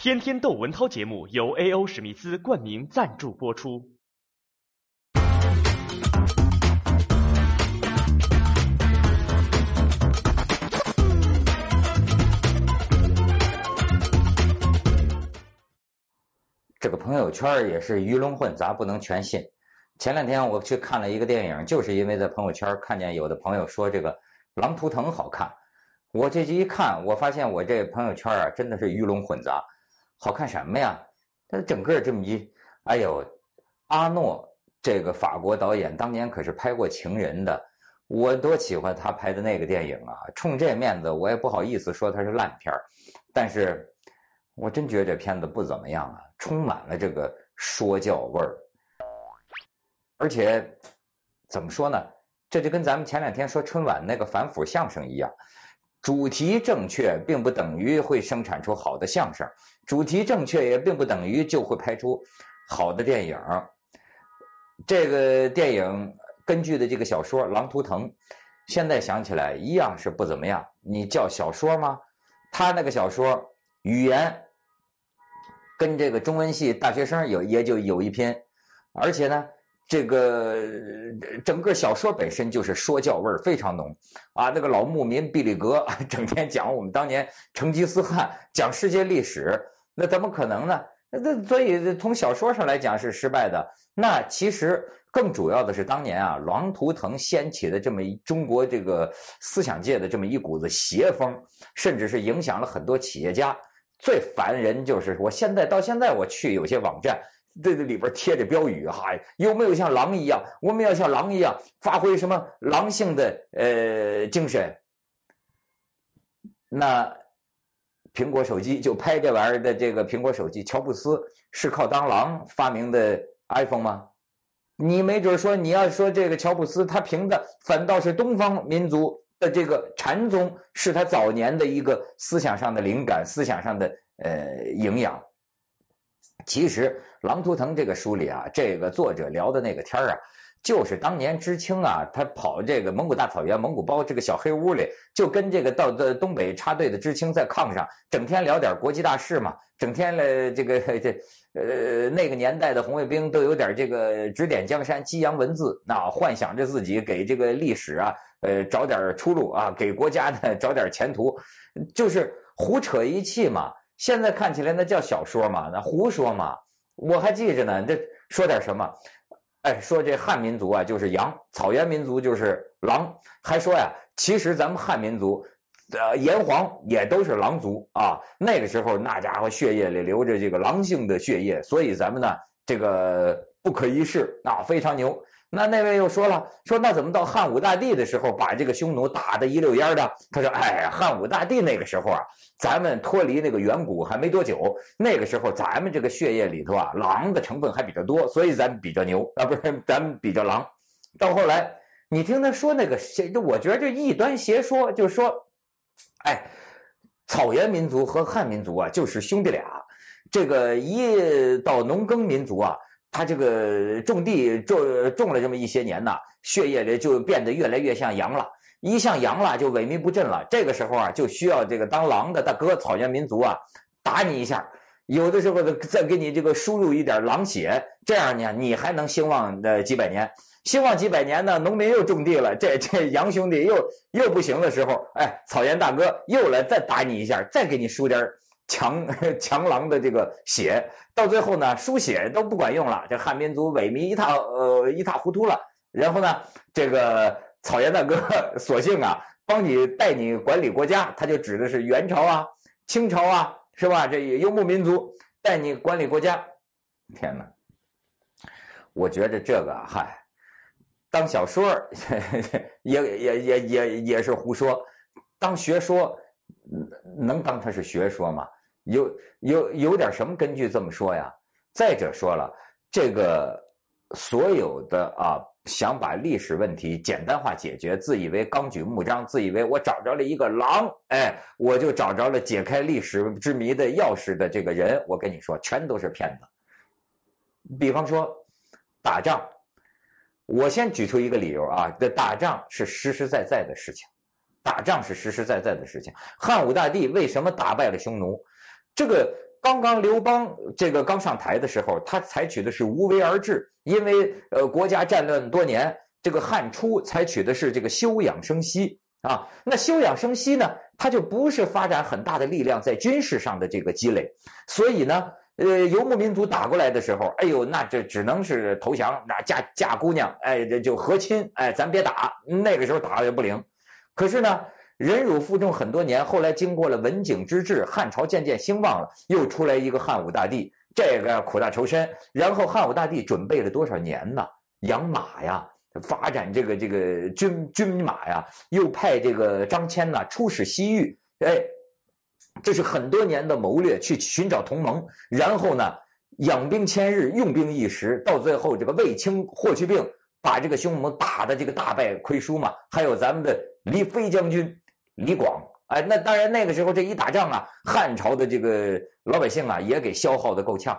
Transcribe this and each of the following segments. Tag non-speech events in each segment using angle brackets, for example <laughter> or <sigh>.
天天窦文涛节目由 A.O. 史密斯冠名赞助播出。这个朋友圈也是鱼龙混杂，不能全信。前两天我去看了一个电影，就是因为在朋友圈看见有的朋友说这个《狼图腾》好看，我这一看，我发现我这朋友圈啊真的是鱼龙混杂。好看什么呀？他整个这么一，哎呦，阿诺这个法国导演当年可是拍过《情人》的，我多喜欢他拍的那个电影啊！冲这面子，我也不好意思说他是烂片儿但是我真觉得这片子不怎么样啊，充满了这个说教味儿，而且怎么说呢？这就跟咱们前两天说春晚那个反腐相声一样。主题正确，并不等于会生产出好的相声；主题正确，也并不等于就会拍出好的电影。这个电影根据的这个小说《狼图腾》，现在想起来一样是不怎么样。你叫小说吗？他那个小说语言跟这个中文系大学生有也就有一拼，而且呢。这个整个小说本身就是说教味儿非常浓啊！那个老牧民毕里格整天讲我们当年成吉思汗，讲世界历史，那怎么可能呢？那所以从小说上来讲是失败的。那其实更主要的是当年啊，《狼图腾》掀起的这么一中国这个思想界的这么一股子邪风，甚至是影响了很多企业家。最烦人就是我现在到现在我去有些网站。这这里边贴着标语，哈，有没有像狼一样？我们要像狼一样发挥什么狼性的呃精神？那苹果手机就拍这玩意儿的这个苹果手机，乔布斯是靠当狼发明的 iPhone 吗？你没准说你要说这个乔布斯他凭的反倒是东方民族的这个禅宗，是他早年的一个思想上的灵感，思想上的呃营养。其实《狼图腾》这个书里啊，这个作者聊的那个天儿啊，就是当年知青啊，他跑这个蒙古大草原、蒙古包这个小黑屋里，就跟这个到的东北插队的知青在炕上，整天聊点国际大事嘛，整天了这个这呃那个年代的红卫兵都有点这个指点江山、激扬文字，那幻想着自己给这个历史啊，呃找点出路啊，给国家呢 <laughs> 找点前途，就是胡扯一气嘛。现在看起来那叫小说嘛，那胡说嘛！我还记着呢，这说点什么？哎，说这汉民族啊就是羊，草原民族就是狼，还说呀，其实咱们汉民族，呃，炎黄也都是狼族啊。那个时候那家伙血液里流着这个狼性的血液，所以咱们呢这个不可一世啊，非常牛。那那位又说了，说那怎么到汉武大帝的时候把这个匈奴打得一溜烟的？他说：“哎，汉武大帝那个时候啊，咱们脱离那个远古还没多久，那个时候咱们这个血液里头啊，狼的成分还比较多，所以咱比较牛啊，不是咱们比较狼。到后来，你听他说那个邪，我觉得这异端邪说，就是说，哎，草原民族和汉民族啊，就是兄弟俩，这个一到农耕民族啊。”他这个种地种种了这么一些年呐，血液里就变得越来越像羊了，一像羊了就萎靡不振了。这个时候啊，就需要这个当狼的大哥草原民族啊，打你一下，有的时候再给你这个输入一点狼血，这样呢，你还能兴旺呃几百年。兴旺几百年呢，农民又种地了，这这羊兄弟又又不行的时候，哎，草原大哥又来再打你一下，再给你输点强 <laughs> 强狼的这个血，到最后呢，输血都不管用了，这汉民族萎靡一塌呃一塌糊涂了。然后呢，这个草原大哥 <laughs> 索性啊，帮你带你管理国家，他就指的是元朝啊、清朝啊，是吧？这游牧民族带你管理国家。天哪！我觉得这个嗨，当小说 <laughs> 也也也也也是胡说，当学说能当它是学说吗？有有有点什么根据这么说呀？再者说了，这个所有的啊，想把历史问题简单化解决，自以为纲举目张，自以为我找着了一个狼，哎，我就找着了解开历史之谜的钥匙的这个人，我跟你说，全都是骗子。比方说打仗，我先举出一个理由啊，这打仗是实实在在的事情，打仗是实实在在的事情。汉武大帝为什么打败了匈奴？这个刚刚刘邦这个刚上台的时候，他采取的是无为而治，因为呃国家战乱多年，这个汉初采取的是这个休养生息啊。那休养生息呢，他就不是发展很大的力量在军事上的这个积累，所以呢，呃游牧民族打过来的时候，哎呦，那这只能是投降，那嫁嫁姑娘，哎这就和亲，哎咱别打，那个时候打也不灵。可是呢。忍辱负重很多年，后来经过了文景之治，汉朝渐渐兴旺了，又出来一个汉武大帝，这个苦大仇深。然后汉武大帝准备了多少年呢？养马呀，发展这个这个军军马呀，又派这个张骞呐出使西域，哎，这是很多年的谋略，去寻找同盟。然后呢，养兵千日，用兵一时，到最后这个卫青、霍去病把这个匈奴打的这个大败亏输嘛。还有咱们的李飞将军。李广，哎，那当然，那个时候这一打仗啊，汉朝的这个老百姓啊，也给消耗的够呛。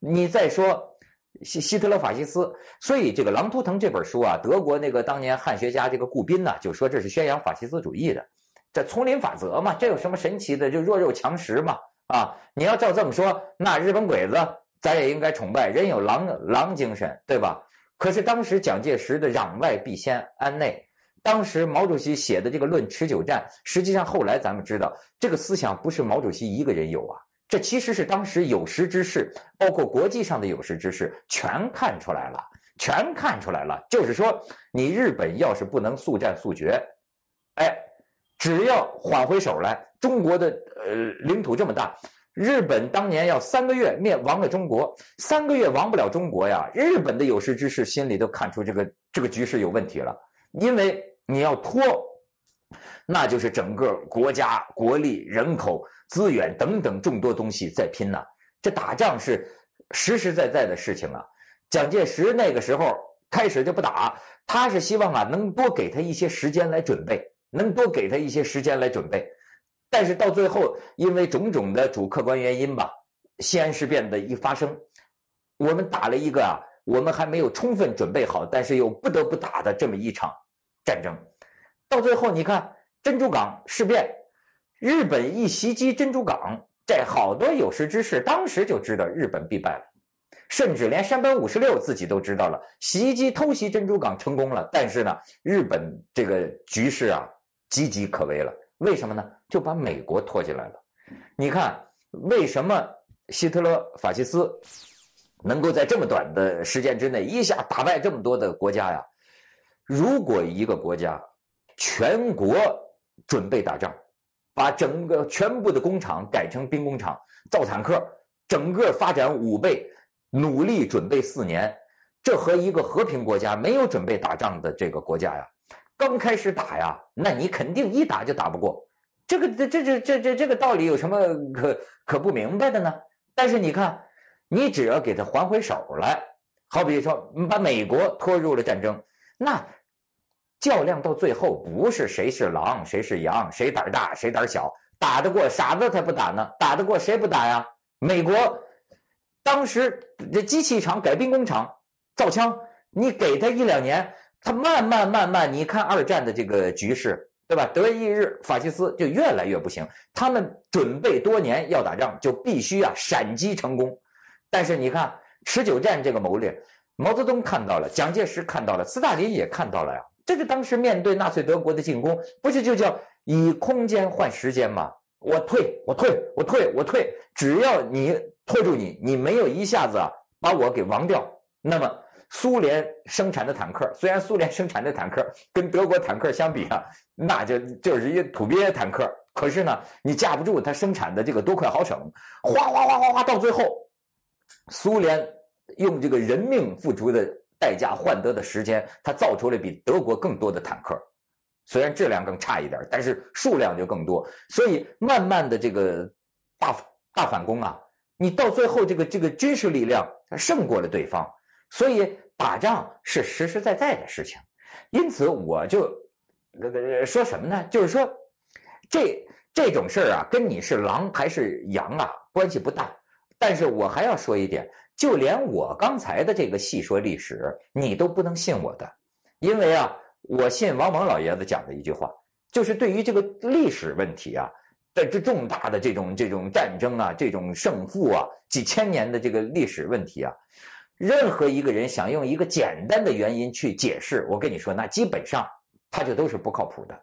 你再说希希特勒法西斯，所以这个《狼图腾》这本书啊，德国那个当年汉学家这个顾彬呢，就说这是宣扬法西斯主义的，这丛林法则嘛，这有什么神奇的？就弱肉强食嘛，啊，你要照这么说，那日本鬼子咱也应该崇拜，人有狼狼精神，对吧？可是当时蒋介石的攘外必先安内。当时毛主席写的这个《论持久战》，实际上后来咱们知道，这个思想不是毛主席一个人有啊，这其实是当时有识之士，包括国际上的有识之士，全看出来了，全看出来了。就是说，你日本要是不能速战速决，哎，只要缓回手来，中国的呃领土这么大，日本当年要三个月灭亡了中国，三个月亡不了中国呀，日本的有识之士心里都看出这个这个局势有问题了，因为。你要拖，那就是整个国家国力、人口、资源等等众多东西在拼呐。这打仗是实实在在的事情啊。蒋介石那个时候开始就不打，他是希望啊能多给他一些时间来准备，能多给他一些时间来准备。但是到最后，因为种种的主客观原因吧，西安事变的一发生，我们打了一个啊，我们还没有充分准备好，但是又不得不打的这么一场。战争到最后，你看珍珠港事变，日本一袭击珍珠港，这好多有识之士当时就知道日本必败了，甚至连山本五十六自己都知道了，袭击偷袭珍珠港成功了，但是呢，日本这个局势啊岌岌可危了。为什么呢？就把美国拖进来了。你看，为什么希特勒法西斯能够在这么短的时间之内一下打败这么多的国家呀？如果一个国家全国准备打仗，把整个全部的工厂改成兵工厂，造坦克，整个发展五倍，努力准备四年，这和一个和平国家没有准备打仗的这个国家呀，刚开始打呀，那你肯定一打就打不过。这个这这这这这个道理有什么可可不明白的呢？但是你看，你只要给他还回手来，好比说把美国拖入了战争。那较量到最后，不是谁是狼，谁是羊，谁胆大，谁胆小，打得过傻子才不打呢，打得过谁不打呀？美国当时这机器厂改兵工厂造枪，你给他一两年，他慢慢慢慢，你看二战的这个局势，对吧？德意日法西斯就越来越不行，他们准备多年要打仗，就必须啊闪击成功。但是你看持久战这个谋略。毛泽东看到了，蒋介石看到了，斯大林也看到了呀。这个当时面对纳粹德国的进攻，不是就叫以空间换时间吗？我退，我退，我退，我退，只要你拖住你，你没有一下子把我给亡掉。那么苏联生产的坦克，虽然苏联生产的坦克跟德国坦克相比啊，那就就是一土鳖坦克，可是呢，你架不住它生产的这个多快好省，哗哗哗哗哗，到最后，苏联。用这个人命付出的代价换得的时间，他造出了比德国更多的坦克，虽然质量更差一点，但是数量就更多。所以慢慢的这个大大反攻啊，你到最后这个这个军事力量胜过了对方，所以打仗是实实在在的事情。因此我就那个说什么呢？就是说这这种事儿啊，跟你是狼还是羊啊关系不大。但是我还要说一点。就连我刚才的这个细说历史，你都不能信我的，因为啊，我信王蒙老爷子讲的一句话，就是对于这个历史问题啊，在这重大的这种这种战争啊，这种胜负啊，几千年的这个历史问题啊，任何一个人想用一个简单的原因去解释，我跟你说，那基本上他就都是不靠谱的。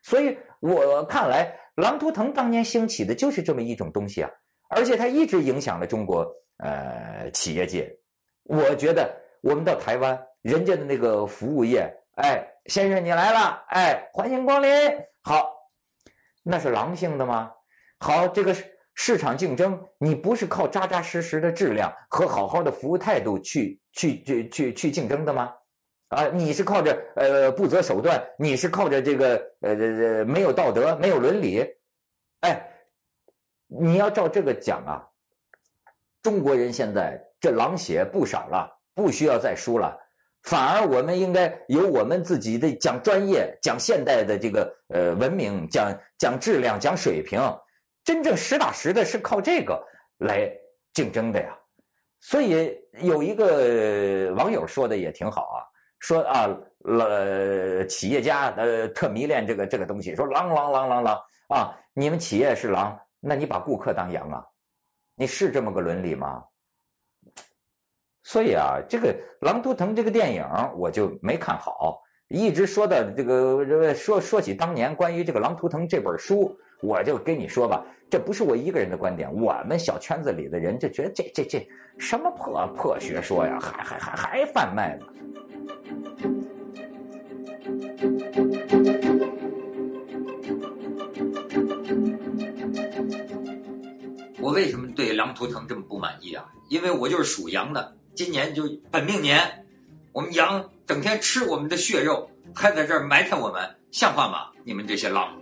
所以我看来，狼图腾当年兴起的就是这么一种东西啊，而且它一直影响了中国呃企业界。我觉得我们到台湾，人家的那个服务业，哎，先生你来了，哎，欢迎光临，好。那是狼性的吗？好，这个市场竞争，你不是靠扎扎实实的质量和好好的服务态度去去去去去竞争的吗？啊，你是靠着呃不择手段，你是靠着这个呃呃没有道德、没有伦理？哎，你要照这个讲啊，中国人现在这狼血不少了，不需要再输了。反而，我们应该有我们自己的讲专业、讲现代的这个呃文明、讲讲质量、讲水平，真正实打实的是靠这个来竞争的呀。所以有一个网友说的也挺好啊，说啊，呃，企业家呃特迷恋这个这个东西，说狼狼狼狼狼啊，你们企业是狼，那你把顾客当羊啊？你是这么个伦理吗？所以啊，这个《狼图腾》这个电影我就没看好，一直说到这个说说起当年关于这个《狼图腾》这本书，我就跟你说吧，这不是我一个人的观点，我们小圈子里的人就觉得这这这什么破破学说呀，还还还还贩卖呢。对《狼图腾》这么不满意啊？因为我就是属羊的。今年就本命年，我们羊整天吃我们的血肉，还在这儿埋汰我们，像话吗？你们这些狼！